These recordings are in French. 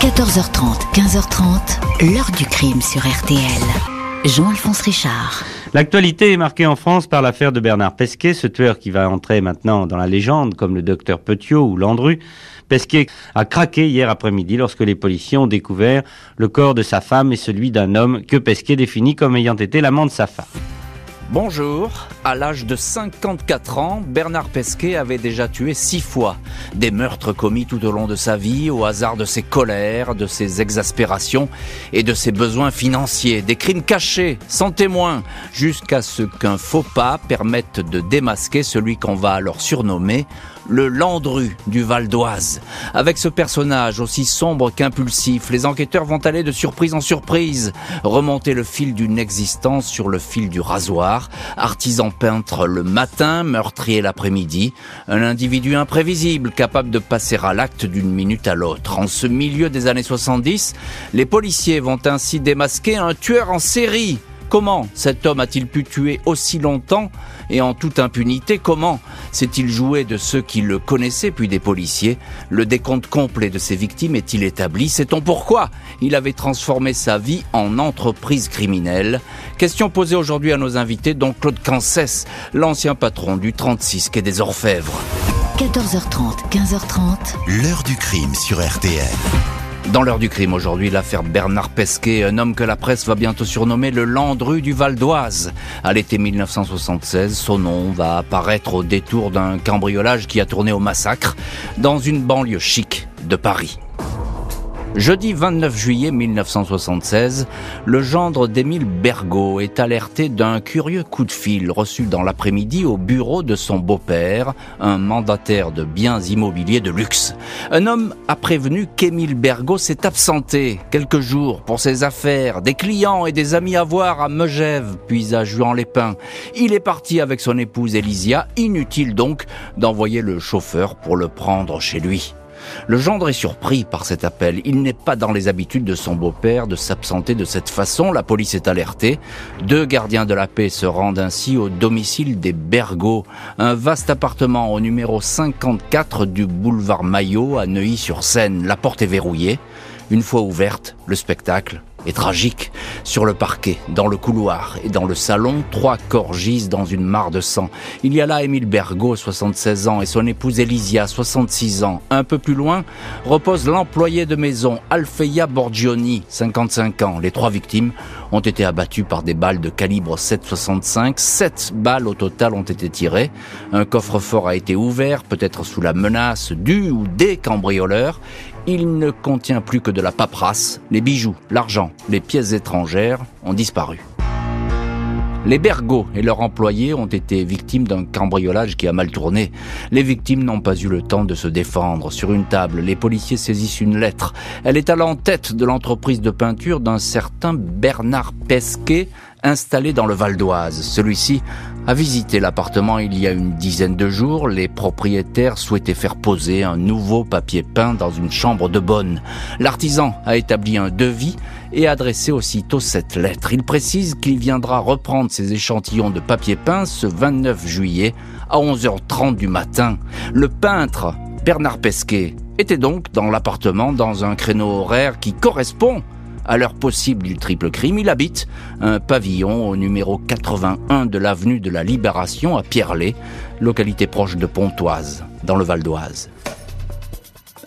14h30, 15h30, l'heure du crime sur RTL. Jean-Alphonse Richard. L'actualité est marquée en France par l'affaire de Bernard Pesquet, ce tueur qui va entrer maintenant dans la légende comme le docteur Petiot ou Landru. Pesquet a craqué hier après-midi lorsque les policiers ont découvert le corps de sa femme et celui d'un homme que Pesquet définit comme ayant été l'amant de sa femme. Bonjour, à l'âge de 54 ans, Bernard Pesquet avait déjà tué six fois. Des meurtres commis tout au long de sa vie, au hasard de ses colères, de ses exaspérations et de ses besoins financiers. Des crimes cachés, sans témoin, jusqu'à ce qu'un faux pas permette de démasquer celui qu'on va alors surnommer le Landru du Val d'Oise. Avec ce personnage aussi sombre qu'impulsif, les enquêteurs vont aller de surprise en surprise, remonter le fil d'une existence sur le fil du rasoir, artisan peintre le matin, meurtrier l'après-midi, un individu imprévisible capable de passer à l'acte d'une minute à l'autre. En ce milieu des années 70, les policiers vont ainsi démasquer un tueur en série Comment cet homme a-t-il pu tuer aussi longtemps et en toute impunité Comment s'est-il joué de ceux qui le connaissaient puis des policiers? Le décompte complet de ses victimes est-il établi? Sait-on pourquoi il avait transformé sa vie en entreprise criminelle? Question posée aujourd'hui à nos invités, dont Claude Cancès, l'ancien patron du 36 quai des Orfèvres. 14h30, 15h30. L'heure du crime sur RTL. Dans l'heure du crime aujourd'hui, l'affaire Bernard Pesquet, un homme que la presse va bientôt surnommer le Landru du Val d'Oise. À l'été 1976, son nom va apparaître au détour d'un cambriolage qui a tourné au massacre dans une banlieue chic de Paris. Jeudi 29 juillet 1976, le gendre d'Émile Bergot est alerté d'un curieux coup de fil reçu dans l'après-midi au bureau de son beau-père, un mandataire de biens immobiliers de luxe. Un homme a prévenu qu'Émile Bergot s'est absenté quelques jours pour ses affaires, des clients et des amis à voir à Megève, puis à Juan-les-Pins. Il est parti avec son épouse Elisia, inutile donc d'envoyer le chauffeur pour le prendre chez lui. Le gendre est surpris par cet appel. Il n'est pas dans les habitudes de son beau-père de s'absenter de cette façon. La police est alertée. Deux gardiens de la paix se rendent ainsi au domicile des Bergots, un vaste appartement au numéro 54 du boulevard Maillot à Neuilly-sur-Seine. La porte est verrouillée. Une fois ouverte, le spectacle est tragique. Sur le parquet, dans le couloir et dans le salon, trois corps gisent dans une mare de sang. Il y a là Émile Bergot, 76 ans, et son épouse Elisia, 66 ans. Un peu plus loin, repose l'employé de maison, Alfeia Borgioni, 55 ans. Les trois victimes ont été abattues par des balles de calibre 7,65. Sept balles au total ont été tirées. Un coffre-fort a été ouvert, peut-être sous la menace du ou des cambrioleurs. Il ne contient plus que de la paperasse, les bijoux, l'argent, les pièces étrangères ont disparu. Les Bergots et leurs employés ont été victimes d'un cambriolage qui a mal tourné. Les victimes n'ont pas eu le temps de se défendre. Sur une table, les policiers saisissent une lettre. Elle est à l'entête de l'entreprise de peinture d'un certain Bernard Pesquet, installé dans le Val d'Oise. Celui-ci a visité l'appartement il y a une dizaine de jours. Les propriétaires souhaitaient faire poser un nouveau papier peint dans une chambre de bonne. L'artisan a établi un devis et adressé aussitôt cette lettre. Il précise qu'il viendra reprendre ses échantillons de papier peint ce 29 juillet à 11h30 du matin. Le peintre Bernard Pesquet était donc dans l'appartement dans un créneau horaire qui correspond à l'heure possible du triple crime, il habite un pavillon au numéro 81 de l'avenue de la Libération à Pierrelet, localité proche de Pontoise, dans le Val d'Oise.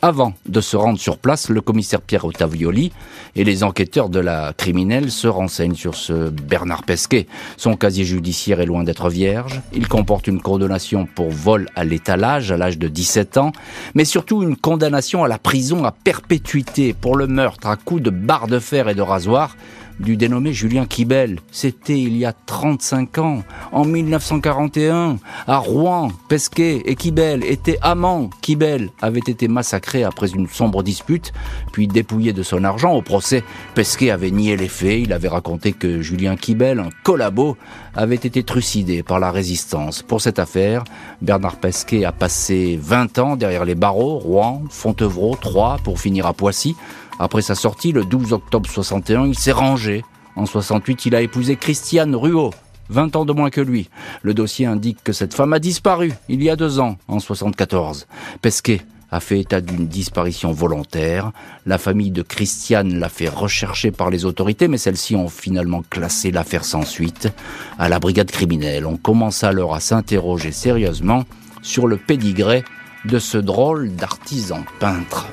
Avant de se rendre sur place, le commissaire Pierre Ottavioli et les enquêteurs de la criminelle se renseignent sur ce Bernard Pesquet. Son casier judiciaire est loin d'être vierge. Il comporte une condamnation pour vol à l'étalage à l'âge de 17 ans, mais surtout une condamnation à la prison à perpétuité pour le meurtre à coups de barre de fer et de rasoir du dénommé Julien Kibel. C'était il y a 35 ans, en 1941, à Rouen. Pesquet et Kibel étaient amants. Kibel avait été massacré après une sombre dispute, puis dépouillé de son argent au procès. Pesquet avait nié les faits. Il avait raconté que Julien Kibel, un collabo, avait été trucidé par la résistance. Pour cette affaire, Bernard Pesquet a passé 20 ans derrière les barreaux, Rouen, Fontevraud, Troyes, pour finir à Poissy. Après sa sortie, le 12 octobre 61, il s'est rangé. En 68, il a épousé Christiane Ruot, 20 ans de moins que lui. Le dossier indique que cette femme a disparu il y a deux ans, en 74. Pesquet a fait état d'une disparition volontaire. La famille de Christiane l'a fait rechercher par les autorités, mais celles-ci ont finalement classé l'affaire sans suite à la brigade criminelle. On commence alors à s'interroger sérieusement sur le pédigré de ce drôle d'artisan peintre.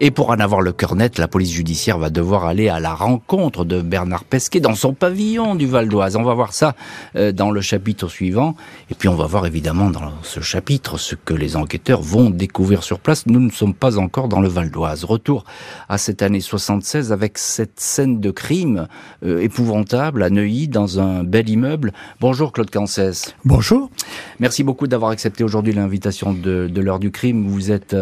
Et pour en avoir le cœur net, la police judiciaire va devoir aller à la rencontre de Bernard Pesquet dans son pavillon du Val d'Oise. On va voir ça euh, dans le chapitre suivant. Et puis on va voir évidemment dans ce chapitre ce que les enquêteurs vont découvrir sur place. Nous ne sommes pas encore dans le Val d'Oise. Retour à cette année 76 avec cette scène de crime euh, épouvantable à Neuilly dans un bel immeuble. Bonjour Claude Cancès. Bonjour. Merci beaucoup d'avoir accepté aujourd'hui l'invitation de, de l'heure du crime. Vous êtes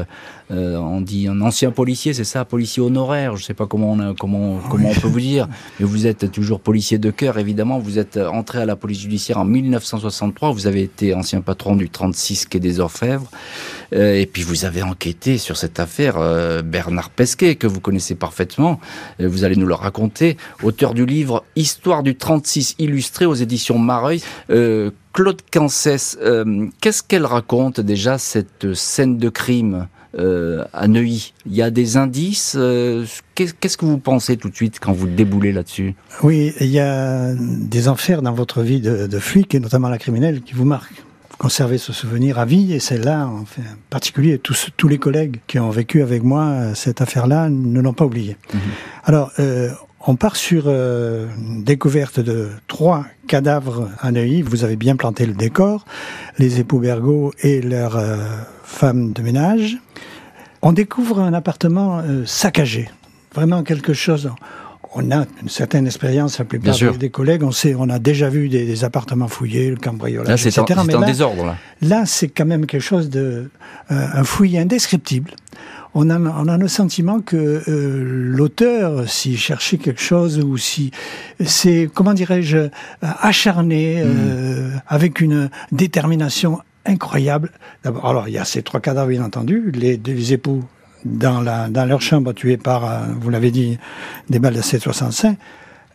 euh, on dit un ancien policier, c'est ça, policier honoraire. Je sais pas comment on comment comment on peut vous dire, mais vous êtes toujours policier de cœur évidemment. Vous êtes entré à la police judiciaire en 1963. Vous avez été ancien patron du 36 quai des Orfèvres, euh, et puis vous avez enquêté sur cette affaire euh, Bernard Pesquet que vous connaissez parfaitement. vous allez nous le raconter. Auteur du livre Histoire du 36 illustré aux éditions Mareuil. Claude Cancès, qu'est-ce qu'elle raconte déjà cette scène de crime? Euh, à Neuilly. Il y a des indices. Euh, qu'est-ce que vous pensez tout de suite quand vous déboulez là-dessus? Oui, il y a des enfers dans votre vie de, de flic, et notamment la criminelle, qui vous marquent. Vous conservez ce souvenir à vie, et celle-là, en, fait, en particulier, tous, tous les collègues qui ont vécu avec moi euh, cette affaire-là ne l'ont pas oublié. Mhm. Alors, euh, on part sur euh, découverte de trois cadavres à Neuilly. Vous avez bien planté le décor. Les époux Bergot et leur euh, femme de ménage. On découvre un appartement euh, saccagé. Vraiment quelque chose. On a une certaine expérience, la plupart des, collègues, on sait, on a déjà vu des, appartements fouillés, le cambriolage, etc. En, Mais en désordre, là. Là, c'est quand même quelque chose de, un fouillis indescriptible on a, on a le sentiment que euh, l'auteur, s'il cherchait quelque chose ou si c'est, comment dirais-je, acharné, euh, mm. avec une détermination incroyable. D'abord, alors il y a ces trois cadavres bien entendu, les, les époux dans, la, dans leur chambre tués par, euh, vous l'avez dit, des balles de 765.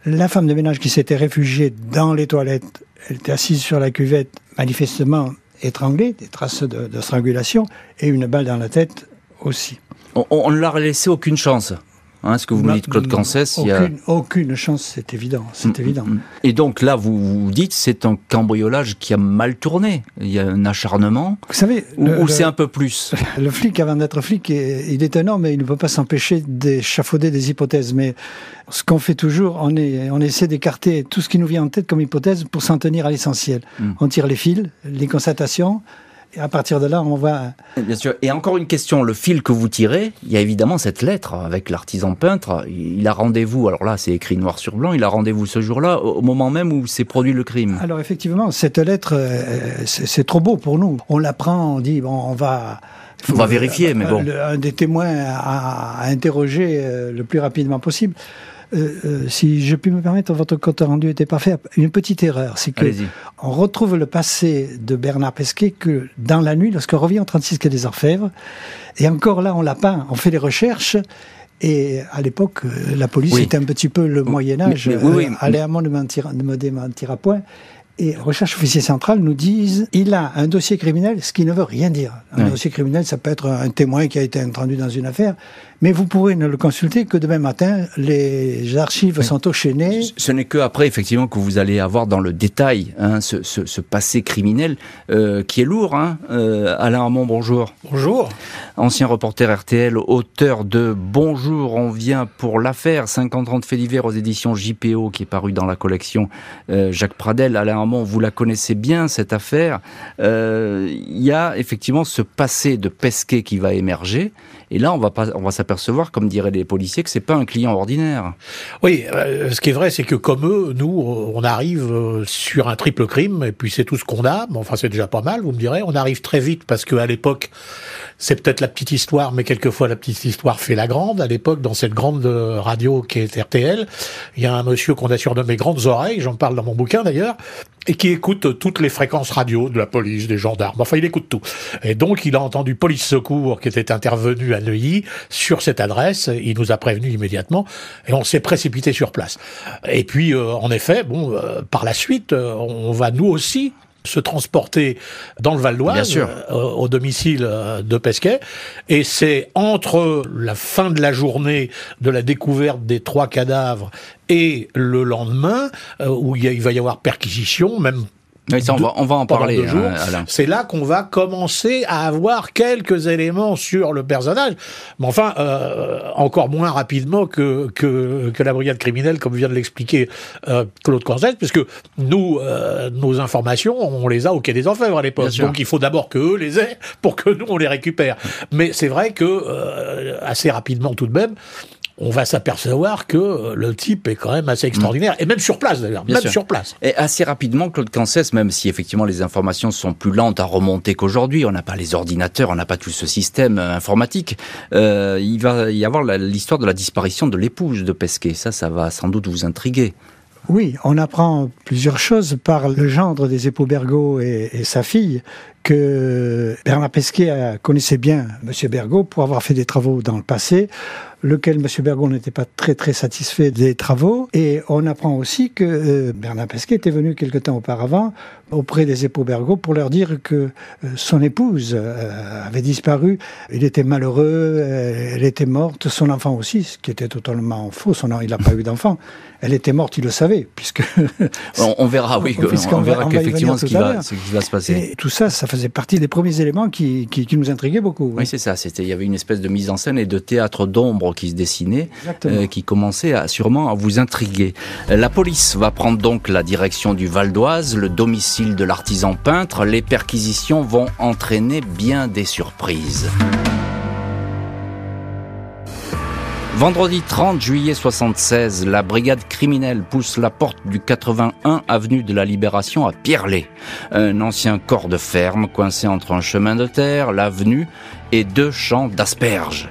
La femme de ménage qui s'était réfugiée dans les toilettes, elle était assise sur la cuvette, manifestement étranglée, des traces de, de strangulation, et une balle dans la tête aussi. On, ne leur a laissé aucune chance. Hein, ce que vous me dites, Claude Cancès, aucune, il y a... aucune chance, c'est évident, c'est mm, évident. Mm, mm. Et donc là, vous, vous dites, c'est un cambriolage qui a mal tourné. Il y a un acharnement. Vous savez, ou, c'est un peu plus? Le flic, avant d'être flic, il est un homme et il ne peut pas s'empêcher d'échafauder des hypothèses. Mais ce qu'on fait toujours, on, est, on essaie d'écarter tout ce qui nous vient en tête comme hypothèse pour s'en tenir à l'essentiel. On tire les fils, les constatations, et à partir de là, on va... Bien sûr. Et encore une question, le fil que vous tirez, il y a évidemment cette lettre avec l'artisan peintre. Il a rendez-vous, alors là c'est écrit noir sur blanc, il a rendez-vous ce jour-là, au moment même où s'est produit le crime. Alors effectivement, cette lettre, euh, c'est trop beau pour nous. On la prend, on dit, bon, on va... on va vérifier, mais bon. un des témoins à, à interroger euh, le plus rapidement possible. Euh, euh, si je puis me permettre, votre compte rendu était parfait. Une petite erreur, c'est que on retrouve le passé de Bernard Pesquet que dans la nuit, lorsqu'on revient en 36 quai des Orfèvres. Et encore là, on l'a pas. On fait des recherches. Et à l'époque, euh, la police était un petit peu le Moyen Âge. Oui, oui, Allez à moi de, de me démentir à point et Recherche officier centrale nous disent il a un dossier criminel, ce qui ne veut rien dire. Un dossier criminel, ça peut être un témoin qui a été introduit dans une affaire, mais vous pourrez ne le consulter que demain matin. Les archives sont enchaînées. Ce n'est que après, effectivement, que vous allez avoir dans le détail hein, ce, ce, ce, passé criminel euh, qui est lourd. Hein. Euh, Alain Armand, bonjour. Bonjour. Ancien reporter RTL, auteur de Bonjour, on vient pour l'affaire 50 ans de faits divers aux éditions JPO qui est paru dans la collection euh, Jacques Pradel. Alain Vous la connaissez bien cette affaire. Euh, il y a effectivement ce passé de Pesquet qui va émerger. Et là, on va pas, on va s'apercevoir, comme diraient les policiers, que c'est pas un client ordinaire. Oui, euh, ce qui est vrai, c'est que comme eux, nous, on arrive euh, sur un triple crime, et puis c'est tout ce qu'on a. Mais enfin, c'est déjà pas mal, vous me direz. On arrive très vite parce qu'à l'époque, c'est peut-être la petite histoire, mais quelquefois la petite histoire fait la grande. À l'époque, dans cette grande radio qui est RTL, il y a un monsieur qu'on a surnommé Grandes Oreilles, j'en parle dans mon bouquin d'ailleurs, et qui écoute toutes les fréquences radio de la police, des gendarmes. Enfin, il écoute tout. Et donc, il a entendu police secours qui était intervenu à Neuilly sur cette adresse. Il nous a prévenu immédiatement et on s'est précipité sur place. Et puis, euh, en effet, bon, euh, par la suite, euh, on va nous aussi se transporter dans le Val d'Oise, euh, au domicile euh, de Pesquet. Et c'est entre la fin de la journée de la découverte des trois cadavres et le lendemain, euh, où il va y avoir perquisition, même on, va, on, va, en parler. Hein, c'est là qu'on va commencer à avoir quelques éléments sur le personnage, mais enfin euh, encore moins rapidement que, que, que la brigade criminelle, comme vient de l'expliquer euh, Claude Corzette, puisque nous, euh, nos informations, on les a au Quai des Orfèvres à l'époque. Donc il faut d'abord que eux les aient pour que nous on les récupère. Mais c'est vrai que assez rapidement tout de même, on va s'apercevoir que euh, le type est quand même assez extraordinaire, et même sur place d'ailleurs, même sur place. Et assez rapidement, Claude Cancès, même si effectivement les informations sont plus lentes à remonter qu'aujourd'hui, on n'a pas les ordinateurs, on n'a pas tout ce système euh, informatique, euh, il va y avoir l'histoire de la disparition de l'épouse de Pesquet. Ça, ça va sans doute vous intriguer. Oui, on apprend plusieurs choses par le gendre des époux Bergot et, et sa fille, que Bernard Pesquet connaissait bien M. Bergot pour avoir fait des travaux dans le passé lequel M. Bergon n'était pas très très satisfait des travaux. Et on apprend aussi que euh, Bernard Pesquet était venu quelque temps auparavant auprès des époux Bergot pour leur dire que euh, son épouse euh, avait disparu. Il était malheureux, elle était morte, son enfant aussi, ce qui était totalement faux. Son, il n'a pas eu d'enfant. Elle était morte, il le savait, puisque... on, verra, oui, on, verra qu'effectivement ce, qui va, ce qui va se passer. Et tout ça, ça faisait partie des premiers éléments qui, qui, qui nous intriguaient beaucoup. Oui, c'est ça. C'était, il y avait une espèce de mise en scène et de théâtre d'ombre qui se dessinait, euh, qui commençait à, sûrement à vous intriguer. La police va prendre donc la direction du Val d'Oise, le domicile de l'artisan peintre. Les perquisitions vont entraîner bien des surprises. Vendredi 30 juillet 76, la brigade criminelle pousse la porte du 81 avenue de la Libération à Pierrelet. Un ancien corps de ferme coincé entre un chemin de terre, l'avenue et deux champs d'asperges.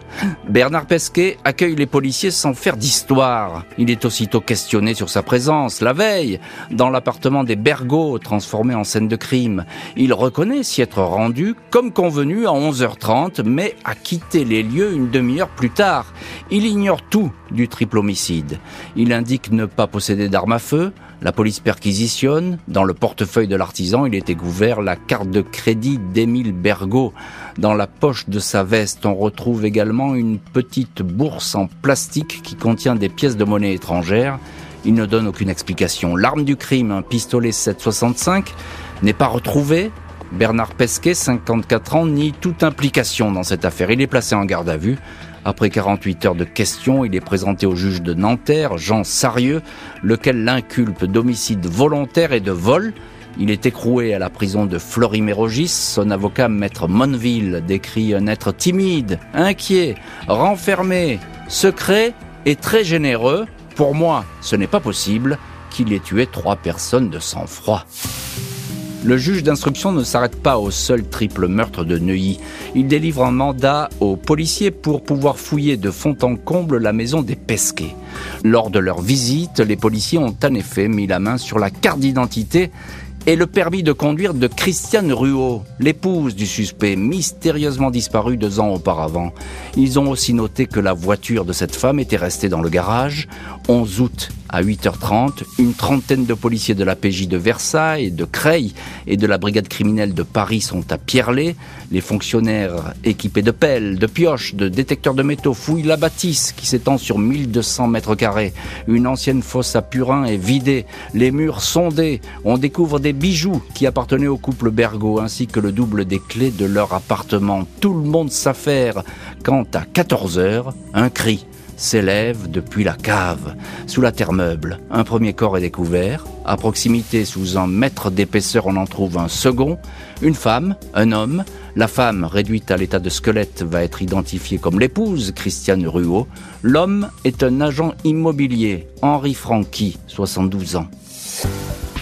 Bernard Pesquet accueille les policiers sans faire d'histoire. Il est aussitôt questionné sur sa présence, la veille, dans l'appartement des Bergots, transformé en scène de crime. Il reconnaît s'y être rendu, comme convenu, à 11h30, mais a quitté les lieux une demi-heure plus tard. Il ignore tout du triple homicide. Il indique ne pas posséder d'armes à feu, la police perquisitionne. Dans le portefeuille de l'artisan, il était couvert la carte de crédit d'Émile Bergot. Dans la poche de sa veste, on retrouve également une petite bourse en plastique qui contient des pièces de monnaie étrangères. Il ne donne aucune explication. L'arme du crime, un pistolet 765, n'est pas retrouvée. Bernard Pesquet, 54 ans, nie toute implication dans cette affaire. Il est placé en garde à vue. Après 48 heures de questions, il est présenté au juge de Nanterre, Jean Sarieux, lequel l'inculpe d'homicide volontaire et de vol. Il est écroué à la prison de Florimérogis. Son avocat, maître Monville, décrit un être timide, inquiet, renfermé, secret et très généreux. Pour moi, ce n'est pas possible qu'il ait tué trois personnes de sang-froid. Le juge d'instruction ne s'arrête pas au seul triple meurtre de Neuilly. Il délivre un mandat aux policiers pour pouvoir fouiller de fond en comble la maison des Pesquets. Lors de leur visite, les policiers ont en effet mis la main sur la carte d'identité et le permis de conduire de Christiane Ruot, l'épouse du suspect, mystérieusement disparu deux ans auparavant. Ils ont aussi noté que la voiture de cette femme était restée dans le garage. 11 août à 8h30, une trentaine de policiers de la PJ de Versailles, de Creil et de la brigade criminelle de Paris sont à Pierrelet. Les fonctionnaires équipés de pelles, de pioches, de détecteurs de métaux fouillent la bâtisse qui s'étend sur 1200 mètres carrés. Une ancienne fosse à purin est vidée, les murs sondés. On découvre des bijoux qui appartenaient au couple Bergot ainsi que le double des clés de leur appartement. Tout le monde s'affaire quand à 14 h un cri s'élève depuis la cave. Sous la terre meuble, un premier corps est découvert. À proximité, sous un mètre d'épaisseur, on en trouve un second. Une femme, un homme. La femme, réduite à l'état de squelette, va être identifiée comme l'épouse, Christiane Ruot. L'homme est un agent immobilier, Henri Franqui, 72 ans.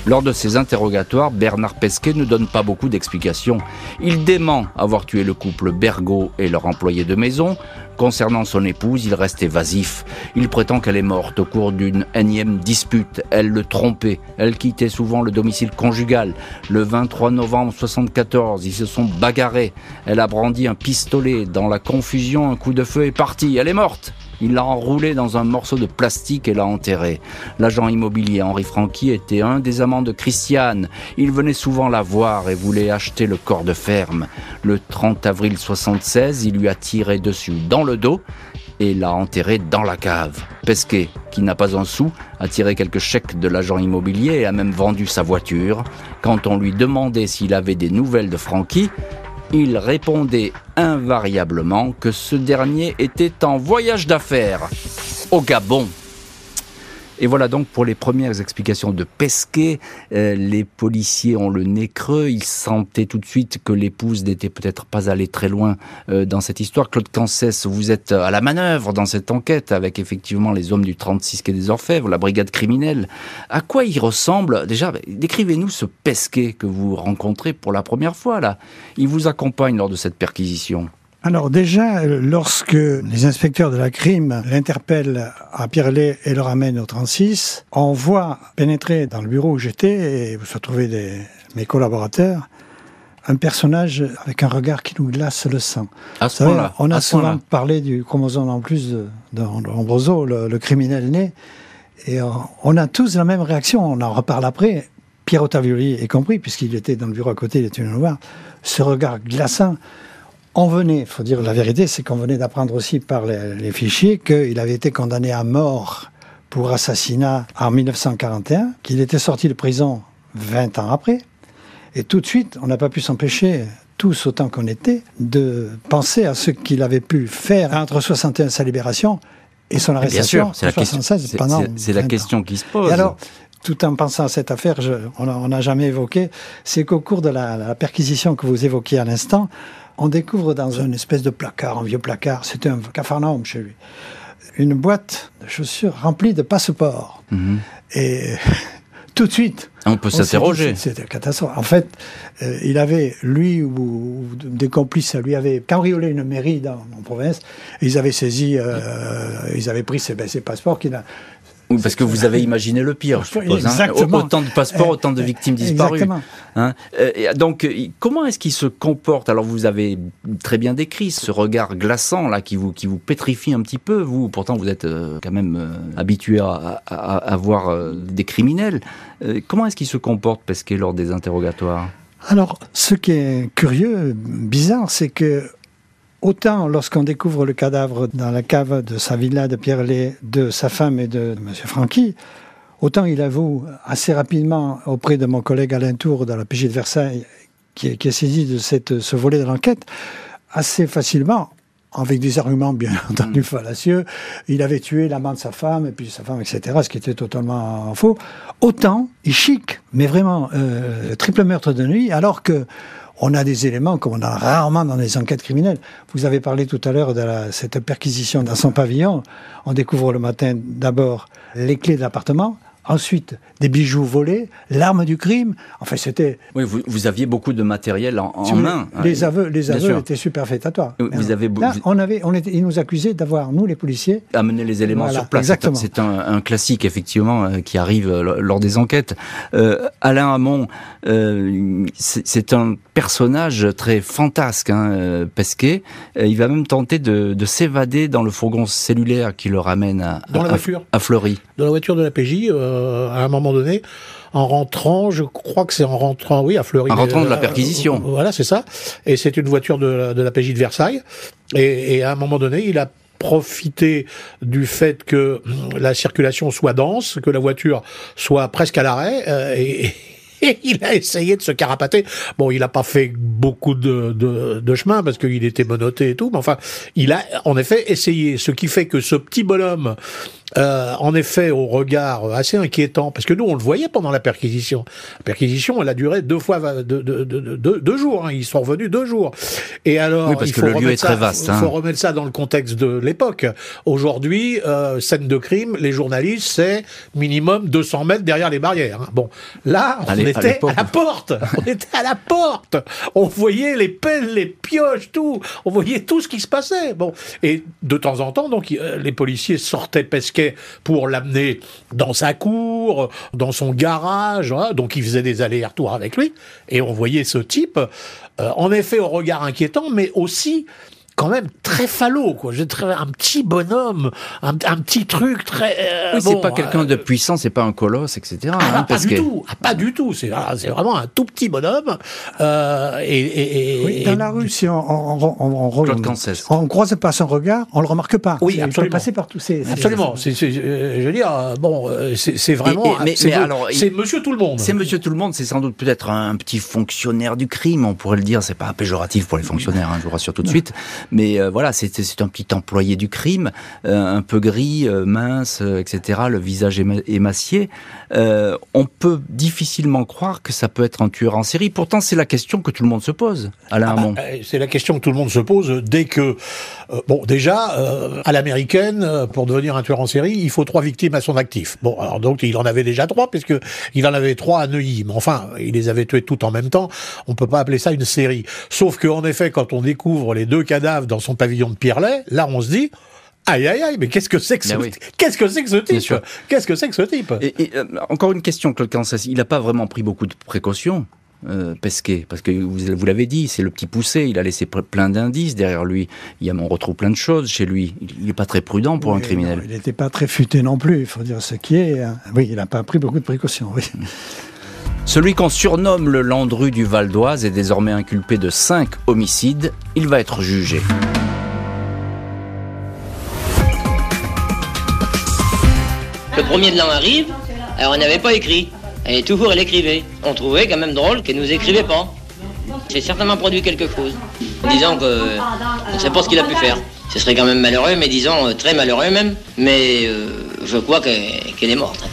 Lors de ses interrogatoires, Bernard Pesquet ne donne pas beaucoup d'explications. Il dément avoir tué le couple Bergot et leur employé de maison. Concernant son épouse, il reste évasif. Il prétend qu'elle est morte au cours d'une énième dispute. Elle le trompait. Elle quittait souvent le domicile conjugal. Le 23 novembre 74, ils se sont bagarrés. Elle a brandi un pistolet. Dans la confusion, un coup de feu est parti. Elle est morte. Il l'a enroulé dans un morceau de plastique et l'a enterré. L'agent immobilier Henri Franqui était un des amants de Christiane. Il venait souvent la voir et voulait acheter le corps de ferme. Le 30 avril 76, il lui a tiré dessus dans le dos et l'a enterré dans la cave. Pesquet, qui n'a pas un sou, a tiré quelques chèques de l'agent immobilier et a même vendu sa voiture. Quand on lui demandait s'il avait des nouvelles de Francky, il répondait invariablement que ce dernier était en voyage d'affaires au Gabon. Et voilà donc pour les premières explications de Pesquet. Euh, les policiers ont le nez creux. Ils sentaient tout de suite que l'épouse n'était peut-être pas allée très loin euh, dans cette histoire. Claude Cancès, vous êtes à la manœuvre dans cette enquête avec effectivement les hommes du 36 quai des Orfèvres, la brigade criminelle. À quoi il ressemble? Déjà, décrivez-nous ce Pesquet que vous rencontrez pour la première fois là. Il vous accompagne lors de cette perquisition. Alors déjà, lorsque les inspecteurs de la crime l'interpellent à Pierrelet et le ramènent au 36, on voit pénétrer dans le bureau où j'étais, et où se trouvaient des, mes collaborateurs, un personnage avec un regard qui nous glace le sang. À ce là on a souvent parlé du chromosome en plus de, de le, criminel né, et on, a tous la même réaction, on en reparle après, Pierre Ottavioli est compris, puisqu'il était dans le bureau à côté, il était une voir, ce regard glaçant on venait, il faut dire la vérité, c'est qu'on venait d'apprendre aussi par les, fichiers qu'il avait été condamné à mort pour assassinat en 1941, qu'il était sorti de prison 20 ans après. Et tout de suite, on n'a pas pu s'empêcher, tous autant qu'on était, de penser à ce qu'il avait pu faire entre 61 et sa libération et son arrestation c'est la, question, c'est la question qui se pose. Et alors, tout en pensant à cette affaire, on n'a jamais évoqué, c'est qu'au cours de la, la perquisition que vous évoquiez à l'instant, on découvre dans une espèce de placard, un vieux placard, c'était un cafarnaum chez lui, une boîte de chaussures remplie de passeports. Mhm. Et tout de suite. On peut s'interroger. C'était une catastrophe. En fait, euh, il avait, lui ou, des complices, lui avaient cambriolé une mairie dans, en province. Et ils avaient saisi, euh, ils avaient pris ses, ben, ses passeports qu'il a oui, parce que vous avez imaginé le pire, je suppose. Hein. Autant de passeports, autant de victimes disparues. Hein. Euh, donc, euh, comment est-ce qu'il se comporte? Alors, vous avez très bien décrit ce regard glaçant là qui vous qui vous pétrifie un petit peu. Vous, pourtant, vous êtes euh, quand même habitué à, à, voir des criminels. comment est-ce qu'il se comporte, Pesquet, lors des interrogatoires? Alors, ce qui est curieux, bizarre, c'est que Autant lorsqu'on découvre le cadavre dans la cave de sa villa de Pierrelet, de sa femme et de M. Francky, autant il avoue assez rapidement auprès de mon collègue Alain Tour dans la PJ de Versailles, qui est, saisi de cette, ce volet de l'enquête, assez facilement, avec des arguments bien entendu fallacieux, il avait tué l'amant de sa femme, et puis sa femme, etc., ce qui était totalement faux. Autant, il chic, mais vraiment, euh, triple meurtre de nuit, alors que on a des éléments comme on a rarement dans les enquêtes criminelles. Vous avez parlé tout à l'heure de cette perquisition dans son pavillon. On découvre le matin d'abord les clés de l'appartement, ensuite des bijoux volés, l'arme du crime. Enfin, c'était. Oui, vous, aviez beaucoup de matériel en, main. Les aveux, les aveux étaient superfétatoires. Vous avez. Là, on avait, on était, ils nous accusaient d'avoir nous, les policiers, amener les éléments sur place. Exactement. C'est un, classique effectivement euh, qui arrive euh, lors des enquêtes. Euh, Alain Hamon, c'est un personnage très fantasque, hein, Pesquet. il va même tenter de, s'évader dans le fourgon cellulaire qui le ramène à, dans la voiture. à, Fleury. Dans la voiture de la PJ, à un moment donné, en rentrant, je crois que c'est en rentrant, oui, à Fleury. En rentrant de la perquisition. Euh, voilà, c'est ça. Et c'est une voiture de la, de la PJ de Versailles. Et, et à un moment donné, il a profité du fait que la circulation soit dense, que la voiture soit presque à l'arrêt, euh, et, et il a essayé de se carapater. Bon, il n'a pas fait beaucoup de, de, de chemin parce qu'il était monoté et tout, mais enfin, il a en effet essayé. Ce qui fait que ce petit bonhomme euh, en effet, au regard assez inquiétant, parce que nous, on le voyait pendant la perquisition. La perquisition, elle a duré deux fois, deux, deux, deux, deux jours. Hein. Ils sont revenus deux jours. Et alors, parce il faut que le lieu est très vaste. Il faut hein. remettre ça dans le contexte de l'époque. Aujourd'hui, euh, scène de crime, les journalistes, c'est minimum 200 mètres derrière les barrières. Hein. Bon, là, on était à, la porte. on était à la porte. On voyait les pelles, les pioches, tout. On voyait tout ce qui se passait. Bon, et de temps en temps, donc, euh, les policiers sortaient pesquer pour l'amener dans sa cour, dans son garage. Hein. donc il faisait des allers-retours avec lui. Et on voyait ce type, euh, en effet, au regard inquiétant, mais aussi quand même très falot, quoi. J'ai un petit bonhomme, un, petit truc très. Euh, oui, c'est pas quelqu'un de puissant, c'est pas un colosse, etc. Ah, hein, pas, du tout, ah, pas du tout. C'est ah, vraiment un tout petit bonhomme. Euh, et, et, dans la rue, si on, on, on, on, on croise pas son regard, on le remarque pas. Oui, absolument. Il peut passer par tous ces. Absolument. C'est, je veux dire, bon, c'est vraiment. mais, alors, c'est Monsieur Tout le Monde. C'est Monsieur Tout le Monde. C'est sans doute peut-être un petit fonctionnaire du crime, on pourrait le dire. C'est pas péjoratif pour les fonctionnaires, hein, je vous rassure tout de suite. Mais euh, voilà, c'est un petit employé du crime, euh, un peu gris, euh, mince, etc. Le visage émacié. on peut difficilement croire que ça peut être un tueur en série. Pourtant, c'est la question que tout le monde se pose. Alain ah bah, c'est la question que tout le monde se pose dès que, bon, déjà, à l'américaine, pour devenir un tueur en série, il faut trois victimes à son actif. Bon, alors donc il en avait déjà trois, puisque il en avait trois à Neuilly. Mais enfin, il les avait tués tout en même temps. On peut pas appeler ça une série. Sauf que, en effet, quand on découvre les deux cadavres dans son pavillon de Pierrelet, là, on se dit, Aïe aïe aïe, mais qu'est-ce que c'est que ce, qu'est-ce que c'est que ce type? Qu'est-ce que c'est que ce type? Et, euh, Encore une question, Claude Kansas, il n'a pas vraiment pris beaucoup de précautions. Euh, Pesquet, parce que vous, vous l'avez dit, c'est le petit poussé, il a laissé plein d'indices derrière lui. Il y a, on retrouve plein de choses chez lui. Il n'est pas très prudent pour un criminel. il n'était pas très futé non plus, il faut dire ce qui est. Hein. Oui, il n'a pas pris beaucoup de précautions. Oui. Celui qu'on surnomme le Landru du Val d'Oise est désormais inculpé de cinq homicides. Il va être jugé. Le premier de l'an arrive, alors on n'avait pas écrit. Et toujours elle écrivait. On trouvait quand même drôle qu'elle nous écrivait pas. J'ai certainement produit quelque chose. Disons que on ne sait pas ce qu'il a pu faire. Ce serait quand même malheureux, mais disons euh, très malheureux même. Mais euh, je crois qu'elle est morte.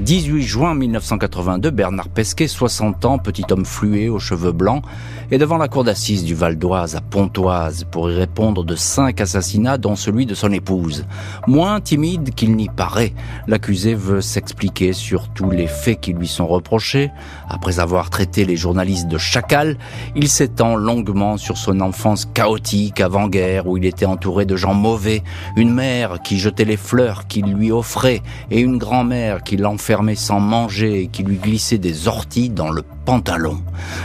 18 juin 1982, Bernard Pesquet, 60 ans, petit homme flué aux cheveux blancs, est devant la cour d'assises du Val d'Oise à Pontoise pour y répondre de cinq assassinats dont celui de son épouse. Moins timide qu'il n'y paraît, l'accusé veut s'expliquer sur tous les faits qui lui sont reprochés. Après avoir traité les journalistes de chacal, il s'étend longuement sur son enfance chaotique avant-guerre où il était entouré de gens mauvais, une mère qui jetait les fleurs qu'il lui offrait et une grand-mère qui l'enfermait sans manger et qui lui glissait des orties dans le pantalon.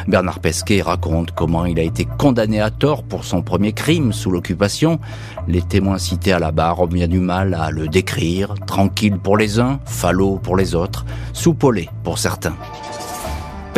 Bernard Pesquet raconte comment il a été condamné à tort pour son premier crime sous l'occupation. Les témoins cités à la barre ont bien du mal à le décrire, tranquille pour les uns, falot pour les autres, soupolé pour certains.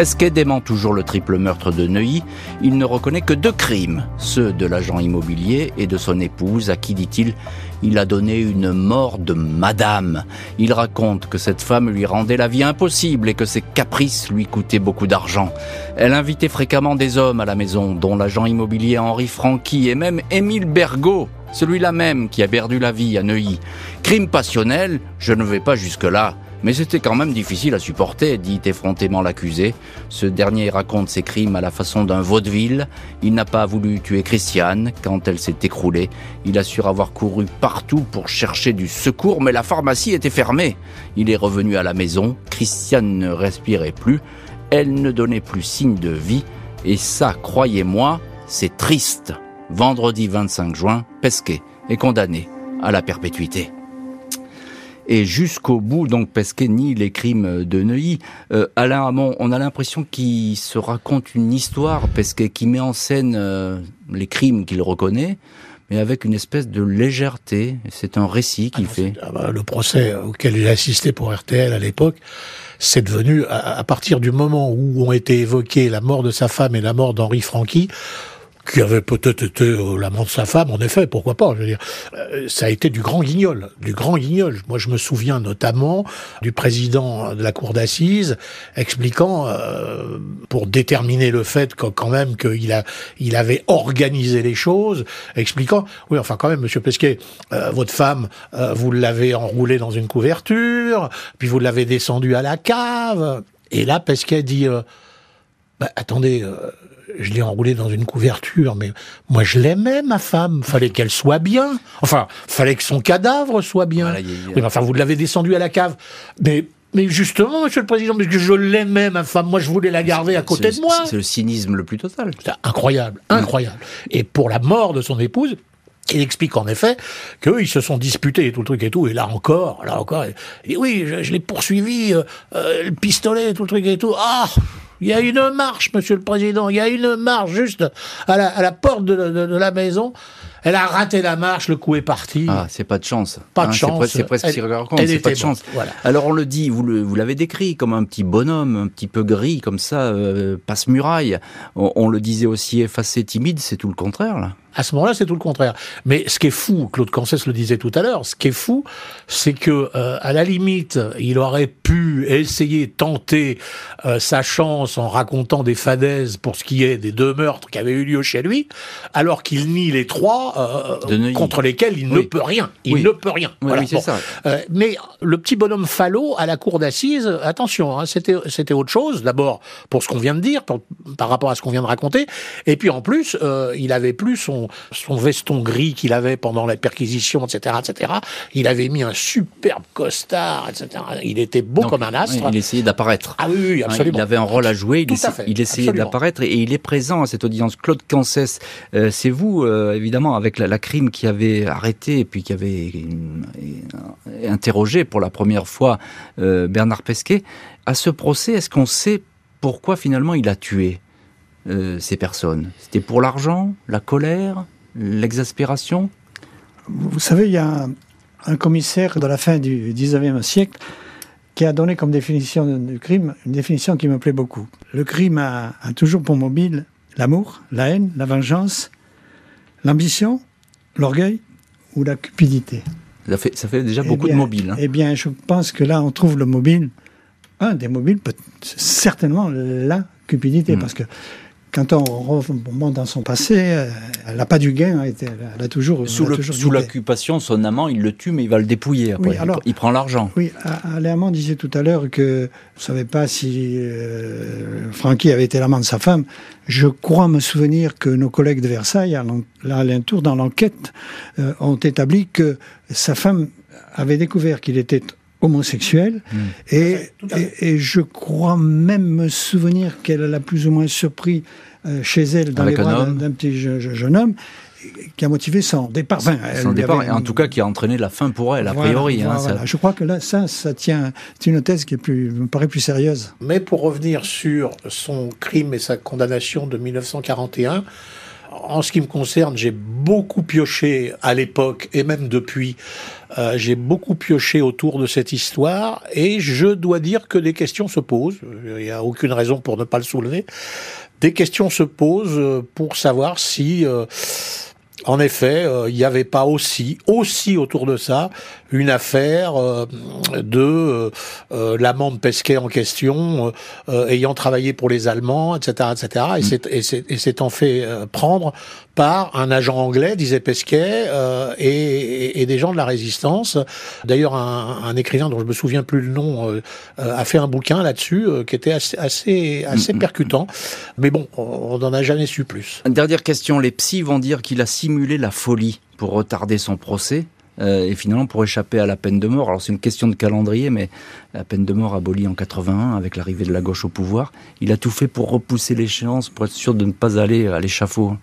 Pesquet dément toujours le triple meurtre de Neuilly. Il ne reconnaît que deux crimes, ceux de l'agent immobilier et de son épouse, à qui, dit-il, il a donné une mort de madame. Il raconte que cette femme lui rendait la vie impossible et que ses caprices lui coûtaient beaucoup d'argent. Elle invitait fréquemment des hommes à la maison, dont l'agent immobilier Henri Franqui et même Émile Bergot, celui-là même qui a perdu la vie à Neuilly. Crime passionnel, je ne vais pas jusque-là. Mais c'était quand même difficile à supporter, dit effrontément l'accusé. Ce dernier raconte ses crimes à la façon d'un vaudeville. Il n'a pas voulu tuer Christiane quand elle s'est écroulée. Il assure avoir couru partout pour chercher du secours, mais la pharmacie était fermée. Il est revenu à la maison. Christiane ne respirait plus. Elle ne donnait plus signe de vie. Et ça, croyez-moi, c'est triste. Vendredi 25 juin, Pesquet est condamné à la perpétuité et jusqu'au bout, donc Pesquet nie les crimes de Neuilly. Euh, Alain Hamon, on a l'impression qu'il se raconte une histoire, Pesquet, qui met en scène euh, les crimes qu'il reconnaît, mais avec une espèce de légèreté. C'est un récit qu'il ah fait. Ah bah, le procès auquel il a assisté pour RTL à l'époque, c'est devenu, à, à, partir du moment où ont été évoqués la mort de sa femme et la mort d'Henri Franqui, qui avait peut-être été euh, l'amant de sa femme, en effet, pourquoi pas, je veux dire. Euh, ça a été du grand guignol, du grand guignol. Moi, je me souviens notamment du président de la cour d'assises expliquant, euh, pour déterminer le fait que, quand même qu'il a, il avait organisé les choses, expliquant, oui, enfin quand même, Monsieur Pesquet, votre femme, vous l'avez enroulée dans une couverture, puis vous l'avez descendue à la cave, et là, Pesquet dit, bah, attendez, je l'ai enroulé dans une couverture, mais moi je l'aimais, ma femme. Fallait qu'elle soit bien. Enfin, fallait que son cadavre soit bien. enfin, vous l'avez descendu à la cave. Mais mais justement, Monsieur le Président, parce que je l'aimais, ma femme, moi je voulais la garder à côté de moi. C'est le cynisme le plus total. incroyable, incroyable. Et pour la mort de son épouse, il explique en effet qu'ils se sont disputés et tout le truc et tout, et là encore, là encore, et oui, je, l'ai poursuivi, euh, euh, le pistolet et tout le truc et tout. Ah, Il y a une marche, Monsieur le Président. Il y a une marche juste à la, porte de la maison. Elle a raté la marche, le coup est parti. Ah, c'est pas de chance. Pas de hein, chance. C'est presque ce qu'il c'est pas de chance. Alors on le dit, vous, vous l'avez décrit comme un petit bonhomme, un petit peu gris, comme ça, euh, passe-muraille. On, on, le disait aussi effacé, timide, c'est tout le contraire, là. À ce moment-là, c'est tout le contraire. Mais ce qui est fou, Claude Cancès le disait tout à l'heure, ce qui est fou, c'est que euh, à la limite, il aurait pu essayer, tenter euh, sa chance en racontant des fadaises pour ce qui est des deux meurtres qui avaient eu lieu chez lui, alors qu'il nie les trois euh, contre lesquels il ne peut rien. Il ne peut rien. Oui, ça. mais le petit bonhomme Fallot à la cour d'assises, attention, hein, c'était c'était autre chose. D'abord pour ce qu'on vient de dire, par rapport à ce qu'on vient de raconter, et puis en plus, il avait plus son son, veston gris qu'il avait pendant la perquisition, etc., etc. Il avait mis un superbe costard, etc. Il était beau comme un astre. il essayait d'apparaître. Ah oui, absolument. Il avait un rôle à jouer. Il, essayait d'apparaître et il est présent à cette audience. Claude Cancès, euh, c'est vous, euh, évidemment, avec la, crime qui avait arrêté et puis qui avait euh, interrogé pour la première fois Bernard Pesquet. À ce procès, est-ce qu'on sait pourquoi finalement il a tué euh, ces personnes? C'était pour l'argent, la colère, l'exaspération? Vous savez, il y a un, commissaire de la fin du 19e siècle qui a donné comme définition du crime une définition qui me plaît beaucoup. Le crime a, toujours pour mobile l'amour, la haine, la vengeance, l'ambition, l'orgueil ou la cupidité. Ça fait, ça fait déjà eh beaucoup de mobiles. Hein. Eh bien, je pense que là, on trouve le mobile, un des mobiles, certainement la cupidité, hmm. parce que quand on remonte dans son passé, euh, elle n'a pas du gain, elle a toujours. Sous l'occupation, son amant, il le tue, mais il va le dépouiller après. alors, il, prend l'argent. Oui, Alain disait tout à l'heure que ne savait pas si euh, Francky avait été l'amant de sa femme. Je crois me souvenir que nos collègues de Versailles, à l'alentour, dans l'enquête, euh, ont établi que sa femme avait découvert qu'il était homosexuel. Hmm. Et, et, je crois même me souvenir qu'elle l'a plus ou moins surpris euh, chez elle dans les bras d'un petit jeune homme qui a motivé son départ. son départ, et en tout cas qui a entraîné la fin pour elle, a priori. Hein, je crois que là, ça, ça tient. C'est une thèse qui est plus, me paraît plus sérieuse. Mais pour revenir sur son crime et sa condamnation de 1941, en ce qui me concerne, j'ai beaucoup pioché à l'époque et même depuis. Euh, j'ai beaucoup pioché autour de cette histoire et je dois dire que des questions se posent. Il n'y a aucune raison pour ne pas le soulever. Des questions se posent pour savoir si euh, en effet, euh, il n'y avait pas aussi, aussi autour de ça, une affaire euh, de euh, l'amant de Pesquet en question, ayant travaillé pour les Allemands, etc., etc., et s'étant fait prendre par un agent anglais, disait Pesquet, et, des gens de la résistance. D'ailleurs, un, écrivain dont je me souviens plus le nom a fait un bouquin là-dessus qui était assez, assez, assez percutant. Mais bon, on n'en a jamais su plus. Dernière question, les psys vont dire qu'il a six la folie pour retarder son procès. Euh, et finalement pour échapper à la peine de mort. Alors c'est une question de calendrier, mais la peine de mort abolie en 81 avec l'arrivée de la gauche au pouvoir. Il a tout fait pour repousser l'échéance, pour être sûr de ne pas aller à l'échafaud.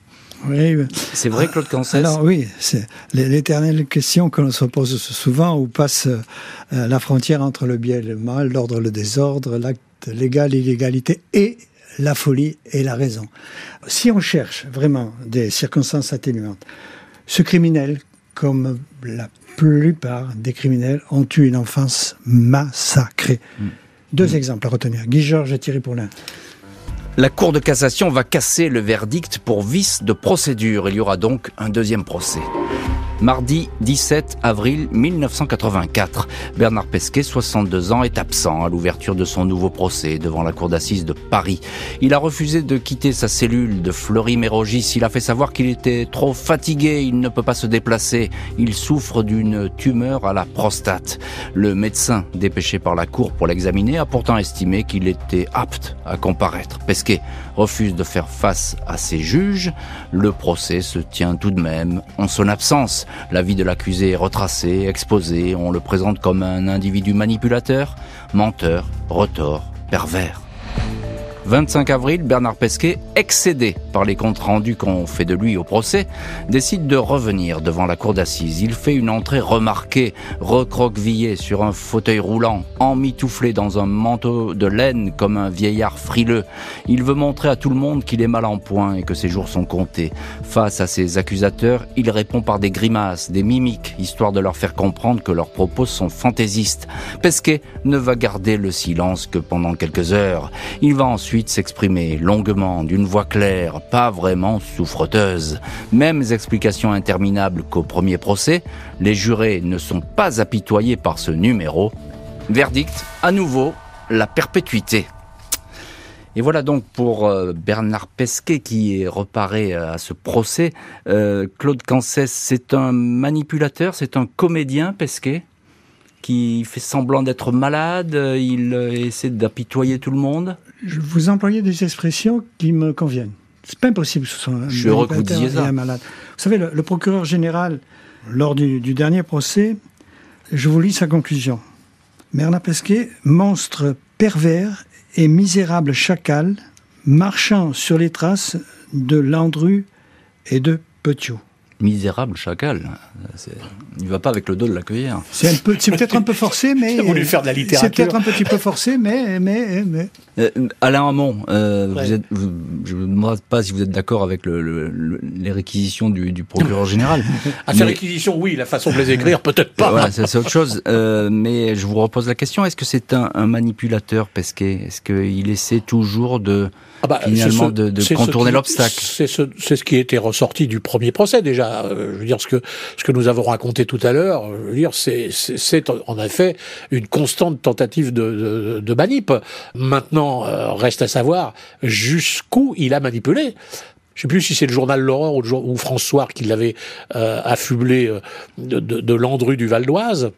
Oui, c'est vrai, Claude Cancès Alors oui, c'est l'éternelle question que l'on se pose souvent, où passe euh, la frontière entre le bien et le mal, l'ordre et le désordre, l'acte légal et l'illégalité, et la folie et la raison. Si on cherche vraiment des circonstances atténuantes, ce criminel, comme la plupart des criminels, ont eu une enfance massacrée. Hmm. Deux hmm. exemples à retenir. Guy Georges et Thierry Poulain. La Cour de cassation va casser le verdict pour vice de procédure. Il y aura donc un deuxième procès. Mardi 17 avril 1984, Bernard Pesquet, 62 ans, est absent à l'ouverture de son nouveau procès devant la cour d'assises de Paris. Il a refusé de quitter sa cellule de Fleury-Mérogis. Il a fait savoir qu'il était trop fatigué, il ne peut pas se déplacer. Il souffre d'une tumeur à la prostate. Le médecin dépêché par la cour pour l'examiner a pourtant estimé qu'il était apte à comparaître. Pesquet refuse de faire face à ses juges. Le procès se tient tout de même en son absence. La vie de l'accusé est retracée, exposée, on le présente comme un individu manipulateur, menteur, retors, pervers. 25 avril, Bernard Pesquet, excédé par les comptes rendus qu'on fait de lui au procès, décide de revenir devant la cour d'assises. Il fait une entrée remarquée, recroquevillé sur un fauteuil roulant, emmitouflé dans un manteau de laine comme un vieillard frileux. Il veut montrer à tout le monde qu'il est mal en point et que ses jours sont comptés. Face à ses accusateurs, il répond par des grimaces, des mimiques, histoire de leur faire comprendre que leurs propos sont fantaisistes. Pesquet ne va garder le silence que pendant quelques heures. Il va ensuite s'exprimer longuement, d'une voix claire, pas vraiment souffreteuse. Mêmes explications interminables qu'au premier procès, les jurés ne sont pas apitoyés par ce numéro. Verdict, à nouveau, la perpétuité. Et voilà donc pour euh, Bernard Pesquet qui est reparé euh, à ce procès. Euh, Claude Cancès, c'est un manipulateur, c'est un comédien Pesquet? Qui fait semblant d'être malade, il essaie d'apitoyer tout le monde Je vous employais des expressions qui me conviennent. C'est pas impossible que ce soit un Je heureux que vous disiez ça. malade. Vous savez, le, procureur général, lors du, du, dernier procès, je vous lis sa conclusion. Bernard Pesquet, monstre pervers et misérable chacal, marchant sur les traces de Landru et de Petiot misérable chacal. Il va pas avec le dos de la cueillère. C'est peut-être un peu forcé, mais. voulu faire de la littérature. C'est peut-être un petit peu forcé, mais. mais, mais... Euh, Alain Hamon, euh, vous êtes, je ne me demande pas si vous êtes d'accord avec le, les réquisitions du, du procureur général. à ces réquisitions, oui. La façon de les écrire, peut-être pas. Voilà, c'est autre chose. Euh, mais je vous repose la question est-ce que c'est un, un manipulateur Pesquet? Est-ce qu'il essaie toujours de ah bah, finalement de, de contourner l'obstacle. C'est ce, ce, qui était ressorti du premier procès déjà. Euh, je veux dire ce que ce que nous avons raconté tout à l'heure. Je veux dire c'est c'est en effet une constante tentative de, de, de manip. Maintenant euh, reste à savoir jusqu'où il a manipulé. Je sais plus si c'est le journal L'Aurore ou, ou François qui l'avait euh, affublé de, de, de Landru du Val d'Oise.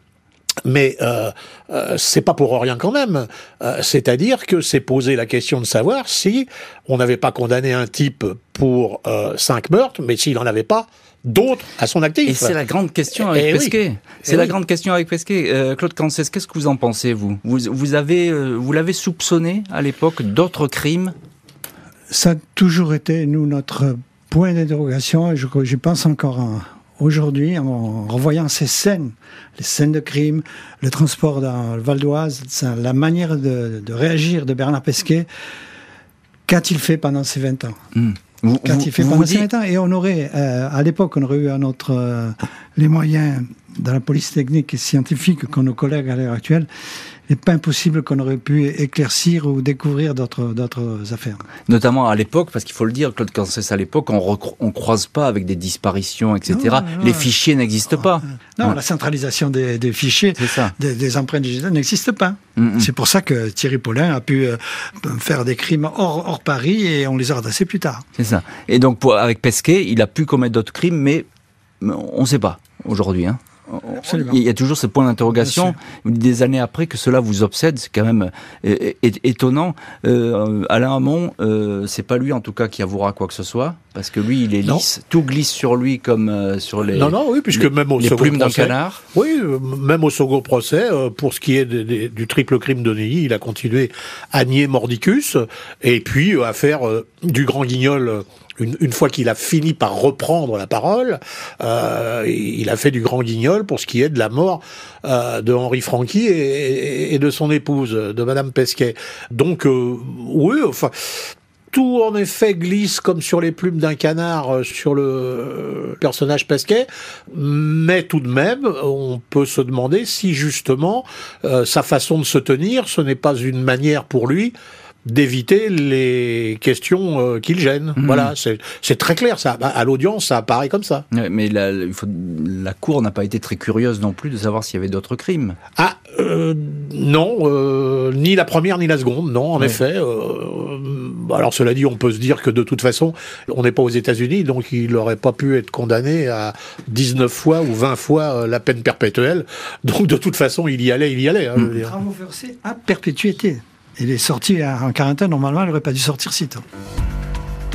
Mais euh, euh, c'est pas pour rien quand même. Euh, c'est-à-dire que c'est poser la question de savoir si on n'avait pas condamné un type pour euh, cinq meurtres, mais s'il n'en avait pas d'autres à son actif. Et c'est la grande question avec eh Pesquet. C'est la grande question avec Pesquet. Claude Cancès, qu'est-ce que vous en pensez vous? Vous, vous avez vous l'avez soupçonné à l'époque d'autres crimes? Ça a toujours été nous notre point d'interrogation et je, je pense encore un aujourd'hui, en revoyant ces scènes, les scènes de crime, le transport dans le Val d'Oise, la manière de, réagir de Bernard Pesquet, qu'a-t-il fait pendant ces 20 ans hmm. Qu'a-t-il fait pendant ces 20 ans Et on aurait, euh, à l'époque, on aurait eu un autre, euh, les moyens dans la police technique et scientifique que nos collègues à l'heure actuelle, n'est pas impossible qu'on aurait pu éclaircir ou découvrir d'autres affaires. Notamment à l'époque, parce qu'il faut le dire, Claude Cancès, à l'époque, on ne croise pas avec des disparitions, etc. Les fichiers n'existent pas. Non, la centralisation des, des fichiers, Des, empreintes digitales n'existe pas. Mm, mm. C'est pour ça que Thierry Paulin a pu euh, faire des crimes hors, hors Paris et on les a redressés plus tard. C'est ça. Et donc, pour, avec Pesquet, il a pu commettre d'autres crimes, mais on ne sait pas aujourd'hui. Hein. Il y a toujours ce point d'interrogation. Des années après que cela vous obsède, c'est quand même euh, étonnant. Euh, Alain Hamon, euh, c'est pas lui en tout cas qui avouera quoi que ce soit, parce que lui, il est lisse. Tout glisse sur lui comme euh, sur les. Non, non, oui, puisque même au les plumes d'un canard. Oui, même au second procès, pour ce qui est du triple crime de Neuilly, il a continué à nier Mordicus et puis à faire du grand guignol une, fois qu'il a fini par reprendre la parole, euh, il a fait du grand guignol pour ce qui est de la mort euh, de Henri Franqui et, de son épouse, de Madame Pesquet. Donc, euh, oui, enfin, tout en effet glisse comme sur les plumes d'un canard sur le personnage Pesquet, mais tout de même, on peut se demander si justement sa façon de se tenir, ce n'est pas une manière pour lui d'éviter les questions euh, qui le gênent. Mhm. Voilà, c'est très clair. Ça, à l'audience, ça apparaît comme ça. Mais la, il faut, la Cour n'a pas été très curieuse non plus de savoir s'il y avait d'autres crimes. Ah euh, non, euh, ni la première ni la seconde, non, en effet. alors cela dit, on peut se dire que de toute façon, on n'est pas aux États-Unis, donc il n'aurait pas pu être condamné à 19 fois ou 20 fois la peine perpétuelle. Donc de toute façon, il y allait, il y allait. Hein, à perpétuité. Il est sorti en quarantaine, normalement, il n'aurait pas dû sortir si tôt.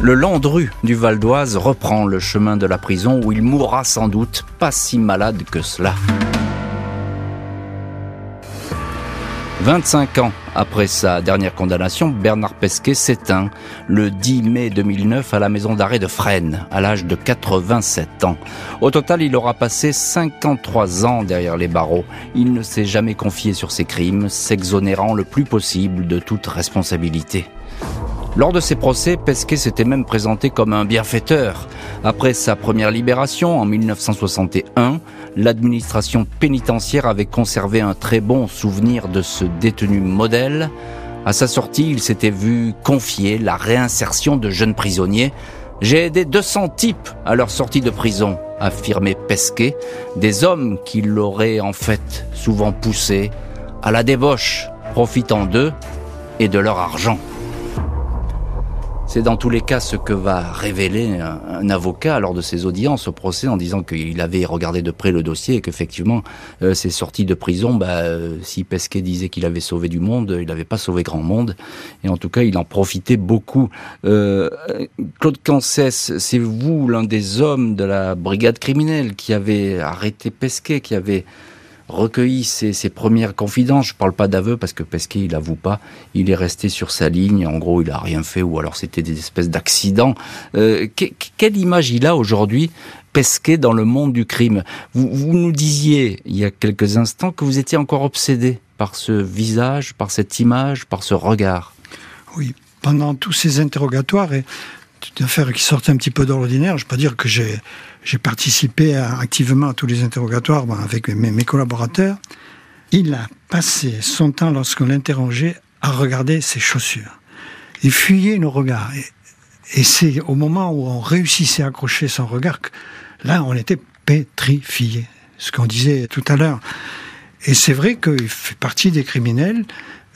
Le Landru du Val d'Oise reprend le chemin de la prison où il mourra sans doute pas si malade que cela. 25 ans Après sa dernière condamnation, Bernard Pesquet s'éteint le 10 mai 2009 à la maison d'arrêt de Fresnes, à l'âge de 87 ans. Au total, il aura passé 53 ans derrière les barreaux. Il ne s'est jamais confié sur ses crimes, s'exonérant le plus possible de toute responsabilité. Lors de ses procès, Pesquet s'était même présenté comme un bienfaiteur. Après sa première libération en 1961, l'administration pénitentiaire avait conservé un très bon souvenir de ce détenu modèle. À sa sortie, il s'était vu confier la réinsertion de jeunes prisonniers. J'ai aidé 200 types à leur sortie de prison, affirmait Pesquet, des hommes qui l'auraient en fait souvent poussé à la débauche, profitant d'eux et de leur argent. C'est dans tous les cas ce que va révéler un, avocat lors de ses audiences au procès en disant qu'il avait regardé de près le dossier et qu'effectivement, euh, ses sorties de prison, bah, euh, si Pesquet disait qu'il avait sauvé du monde, il n'avait pas sauvé grand monde. Et en tout cas, il en profitait beaucoup. Euh, Claude Cancès, c'est vous l'un des hommes de la brigade criminelle qui avait arrêté Pesquet, qui avait recueilli ses, premières confidences. Je parle pas d'aveu parce que Pesquet, il avoue pas. Il est resté sur sa ligne. En gros, il a rien fait ou alors c'était des espèces d'accidents. Euh, quelle image il a aujourd'hui Pesquet dans le monde du crime? Vous, nous disiez il y a quelques instants que vous étiez encore obsédé par ce visage, par cette image, par ce regard. Oui, pendant tous ces interrogatoires et une affaire qui sortait un petit peu de l'ordinaire, je peux dire que j'ai j'ai participé activement à tous les interrogatoires avec mes, collaborateurs. Il a passé son temps, lorsqu'on l'interrogeait, à regarder ses chaussures. Il fuyait nos regards. Et, c'est au moment où on réussissait à accrocher son regard que là, on était pétrifié. Ce qu'on disait tout à l'heure. Et c'est vrai qu'il fait partie des criminels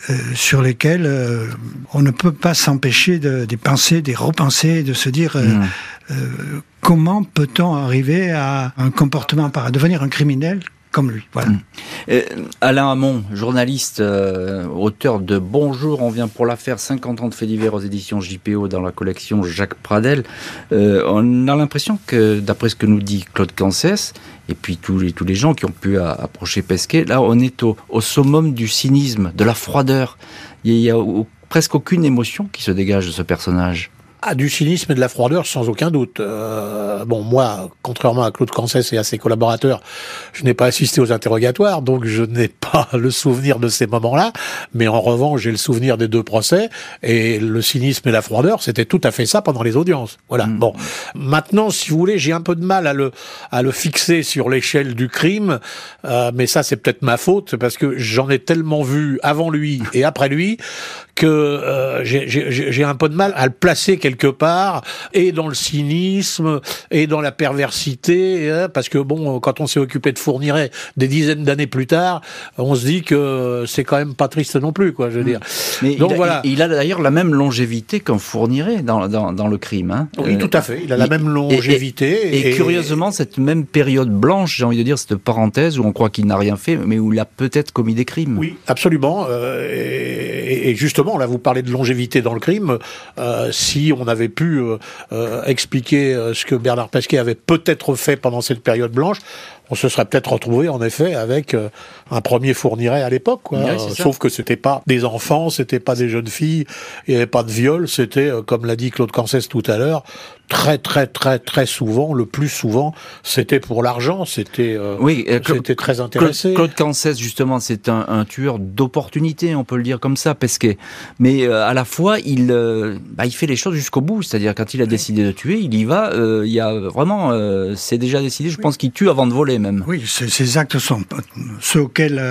euh, sur lesquels euh, on ne peut pas s'empêcher de, de, penser, de repenser, de se dire euh, mmh. comment peut-on arriver à un comportement, à devenir un criminel comme lui. Voilà. Mmh. Alain Hamon, journaliste, auteur de Bonjour, on vient pour l'affaire 50 ans de faits divers aux éditions JPO dans la collection Jacques Pradel. on a l'impression que, d'après ce que nous dit Claude Cancès, et puis tous les, tous les gens qui ont pu approcher Pesquet, là on est au, au summum du cynisme, de la froideur. Il y a, presque aucune émotion qui se dégage de ce personnage. Ah, du cynisme et de la froideur, sans aucun doute. Euh, bon, moi, contrairement à Claude Cancès et à ses collaborateurs, je n'ai pas assisté aux interrogatoires, donc je n'ai pas le souvenir de ces moments-là. Mais en revanche, j'ai le souvenir des deux procès et le cynisme et la froideur, c'était tout à fait ça pendant les audiences. Voilà. Mm. Bon, maintenant, si vous voulez, j'ai un peu de mal à le à le fixer sur l'échelle du crime, euh, mais ça, c'est peut-être ma faute parce que j'en ai tellement vu avant lui et après lui que euh, j'ai un peu de mal à le placer quelque part, et dans le cynisme, et dans la perversité, hein, parce que bon, quand on s'est occupé de Fourniret des dizaines d'années plus tard, on se dit que c'est quand même pas triste non plus, quoi, je veux dire. Mais Donc il a, voilà. Il, a d'ailleurs la même longévité qu'un Fourniret dans, dans, dans, le crime. Hein. Oui, tout à fait. Il a la même longévité. Et, curieusement, cette même période blanche, j'ai envie de dire, cette parenthèse où on croit qu'il n'a rien fait, mais où il a peut-être commis des crimes. Oui, absolument. Euh, et, et justement, là vous parlez de longévité dans le crime, euh, si on avait pu euh, euh, expliquer ce que Bernard Pesquet avait peut-être fait pendant cette période blanche, on se serait peut-être retrouvé en effet avec un premier fournirait à l'époque, quoi. Sauf que c'était pas des enfants, c'était pas des jeunes filles, il n'y avait pas de viol, c'était, comme l'a dit Claude Cancès tout à l'heure, très très très très souvent, le plus souvent, c'était pour l'argent, c'était euh, oui, euh, c'était très intéressé. Claude Cancès justement, c'est un, un, tueur d'opportunité, on peut le dire comme ça, que mais euh, à la fois il bah, il fait les choses jusqu'au bout, c'est-à-dire quand il a décidé de tuer, il y va, il y a vraiment c'est déjà décidé, je pense qu'il tue avant de voler Oui, ces actes sont ceux auxquels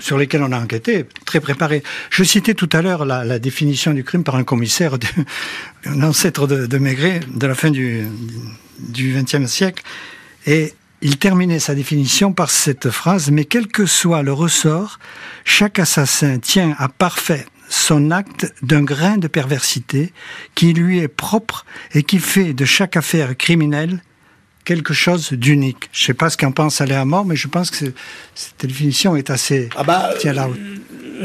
sur lesquels on a enquêté, très préparés. Je citais tout à l'heure la, définition du crime par un commissaire, un ancêtre de, de Maigret, de la fin du XXe siècle. Et il terminait sa définition par cette phrase, mais quel que soit le ressort, chaque assassin tient à parfait son acte d'un grain de perversité qui lui est propre et qui fait de chaque affaire criminelle quelque chose d'unique. Je ne sais pas ce qu'en pense Alain mort, mais je pense que cette définition est assez ah bah,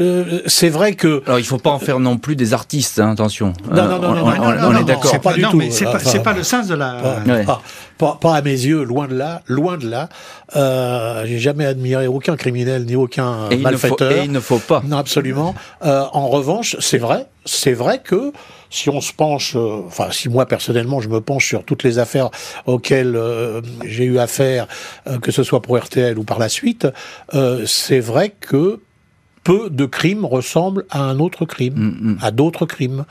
euh, c'est vrai que. Alors il faut pas en faire non plus des artistes, hein, attention. Non, non, non, on, est d'accord. C'est pas du tout. c'est pas, le sens de la. Pas, pas, à mes yeux, loin de là, loin de là. Euh, J'ai jamais admiré aucun criminel ni aucun et malfaiteur. Il et il ne faut pas. Non, absolument. Euh, en revanche, c'est vrai, c'est vrai que si on se penche, euh, enfin si moi personnellement je me penche sur toutes les affaires auxquelles euh, j'ai eu affaire, euh, que ce soit pour RTL ou par la suite, c'est vrai que peu de crimes ressemblent à un autre crime, mm, mm. à d'autres crimes.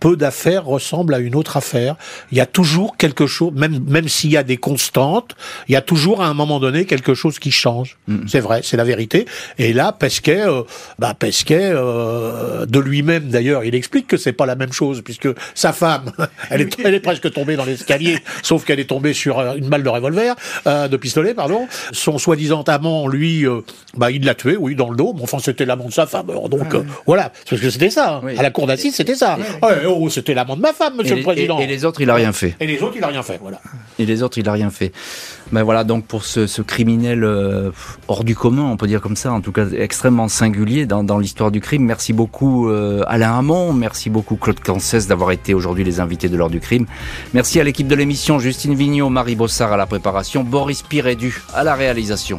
Peu d'affaires ressemblent à une autre affaire. Il y a toujours quelque chose, même même s'il y a des constantes, il y a toujours à un moment donné quelque chose qui change. Mm. C'est vrai, c'est la vérité. Et là, Pesquet, euh, bah Pesquet, euh, de lui-même d'ailleurs, il explique que c'est pas la même chose puisque sa femme, elle est, elle est presque tombée dans l'escalier, sauf qu'elle est tombée sur euh, une balle de revolver, de pistolet, pardon. Son soi-disant amant, lui, bah il l'a tué, oui, dans le dos. Mais enfin, c'était la de sa femme. donc ah euh, voilà, parce que c'était ça. Hein. À la cour d'assises, c'était ça. oh, c'était l'amant de ma femme, Monsieur le Président. Et, les autres, il a rien fait. Et les autres, il a rien fait. Voilà. Et les autres, il a rien fait. Ben voilà, donc pour ce, criminel euh, hors du commun, on peut dire comme ça, en tout cas extrêmement singulier dans, l'histoire du crime. Merci beaucoup euh, Alain Hamon, merci beaucoup Claude Cancès d'avoir été aujourd'hui les invités de l'heure du crime. Merci à l'équipe de l'émission, Justine Vignot, Marie Bossard à la préparation, Boris Pirédu à la réalisation.